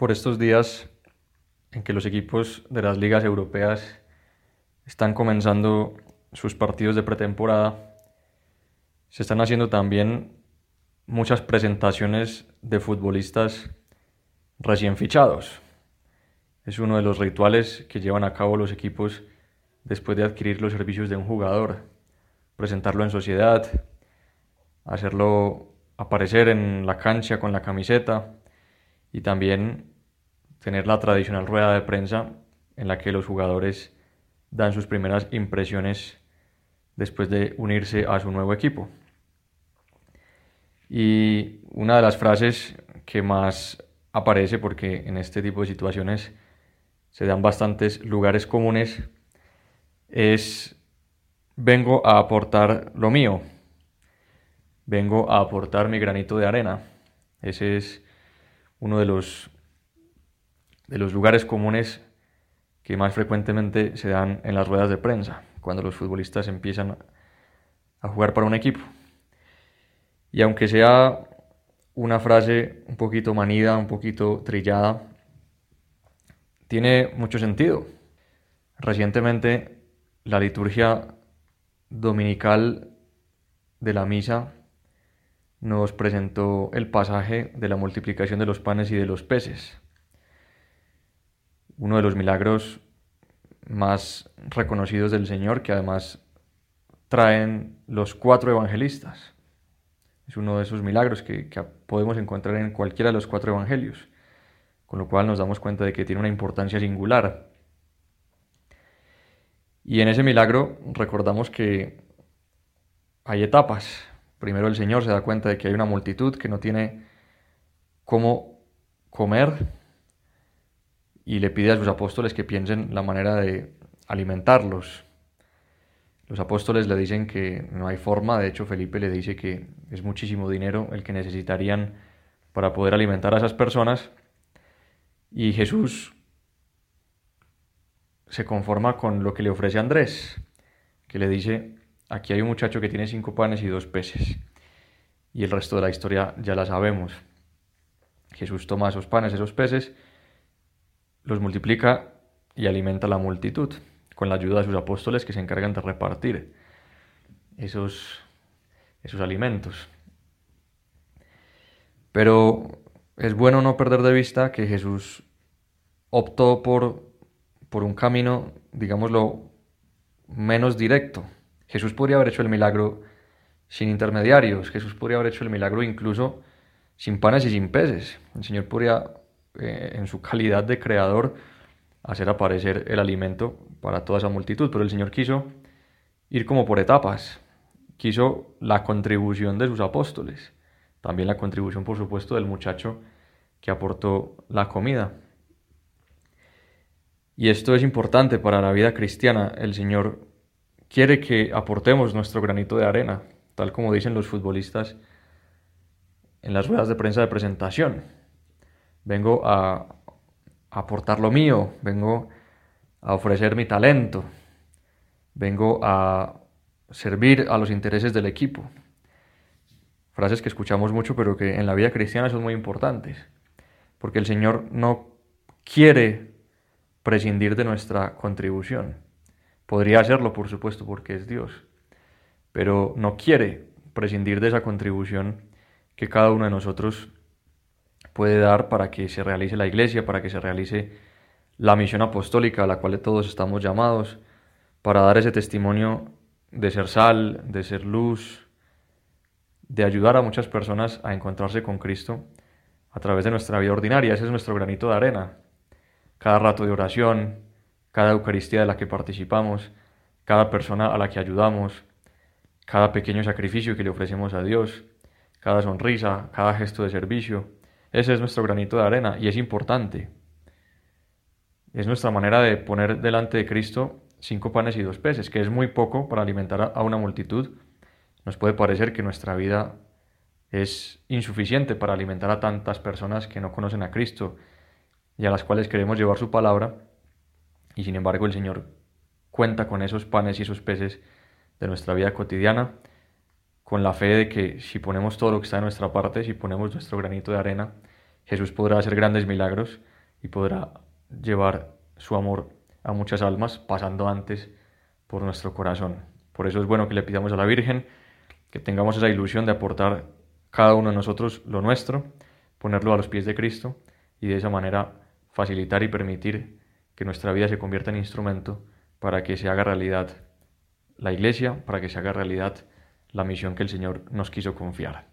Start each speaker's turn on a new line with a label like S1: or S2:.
S1: por estos días en que los equipos de las ligas europeas están comenzando sus partidos de pretemporada, se están haciendo también muchas presentaciones de futbolistas recién fichados. Es uno de los rituales que llevan a cabo los equipos después de adquirir los servicios de un jugador, presentarlo en sociedad, hacerlo aparecer en la cancha con la camiseta y también tener la tradicional rueda de prensa en la que los jugadores dan sus primeras impresiones después de unirse a su nuevo equipo. Y una de las frases que más aparece, porque en este tipo de situaciones se dan bastantes lugares comunes, es vengo a aportar lo mío, vengo a aportar mi granito de arena. Ese es uno de los, de los lugares comunes que más frecuentemente se dan en las ruedas de prensa, cuando los futbolistas empiezan a jugar para un equipo. Y aunque sea una frase un poquito manida, un poquito trillada, tiene mucho sentido. Recientemente la liturgia dominical de la misa nos presentó el pasaje de la multiplicación de los panes y de los peces, uno de los milagros más reconocidos del Señor que además traen los cuatro evangelistas. Es uno de esos milagros que, que, podemos encontrar en cualquiera de los cuatro evangelios, con lo cual nos damos cuenta de que tiene una importancia singular. Y en ese milagro recordamos que hay etapas. Primero el Señor se da cuenta de que hay una multitud que no tiene cómo comer y le pide a sus apóstoles que piensen la manera de alimentarlos. Los apóstoles le dicen que no hay forma, de hecho Felipe le dice que es muchísimo dinero el que necesitarían para poder alimentar a esas personas y Jesús se conforma con lo que le ofrece Andrés, que le dice, aquí hay un muchacho que tiene cinco panes y dos peces, y el resto de la historia ya la sabemos. Jesús toma esos panes, esos peces, los multiplica y alimenta la multitud con la ayuda de sus apóstoles que se encargan de repartir esos, esos alimentos. Pero es bueno no perder de vista que Jesús optó por por un camino, digámoslo, menos directo. Jesús podría haber hecho el milagro sin intermediarios, Jesús podría haber hecho el milagro incluso sin panes y sin peces. El Señor podría, eh, en su calidad de creador, hacer aparecer el alimento para toda esa multitud, pero el Señor quiso ir como por etapas, quiso la contribución de sus apóstoles, también la contribución, por supuesto, del muchacho que aportó la comida. Y esto es importante para la vida cristiana. El Señor quiere que aportemos nuestro granito de arena, tal como dicen los futbolistas en las ruedas de prensa de presentación. Vengo a aportar lo mío, vengo a ofrecer mi talento, vengo a servir a los intereses del equipo. Frases que escuchamos mucho, pero que en la vida cristiana son muy importantes, porque el Señor no quiere prescindir de nuestra contribución. Podría hacerlo, por supuesto, porque es Dios, pero no quiere prescindir de esa contribución que cada uno de nosotros puede dar para que se realice la iglesia, para que se realice la misión apostólica a la cual todos estamos llamados, para dar ese testimonio de ser sal, de ser luz, de ayudar a muchas personas a encontrarse con Cristo a través de nuestra vida ordinaria. Ese es nuestro granito de arena cada rato de oración, cada Eucaristía de la que participamos, cada persona a la que ayudamos, cada pequeño sacrificio que le ofrecemos a Dios, cada sonrisa, cada gesto de servicio. Ese es nuestro granito de arena y es importante. Es nuestra manera de poner delante de Cristo cinco panes y dos peces, que es muy poco para alimentar a una multitud. Nos puede parecer que nuestra vida es insuficiente para alimentar a tantas personas que no conocen a Cristo y a las cuales queremos llevar su palabra, y sin embargo el Señor cuenta con esos panes y esos peces de nuestra vida cotidiana, con la fe de que si ponemos todo lo que está de nuestra parte, si ponemos nuestro granito de arena, Jesús podrá hacer grandes milagros y podrá llevar su amor a muchas almas, pasando antes por nuestro corazón. Por eso es bueno que le pidamos a la Virgen que tengamos esa ilusión de aportar cada uno de nosotros lo nuestro, ponerlo a los pies de Cristo y de esa manera facilitar y permitir que nuestra vida se convierta en instrumento para que se haga realidad la Iglesia, para que se haga realidad la misión que el Señor nos quiso confiar.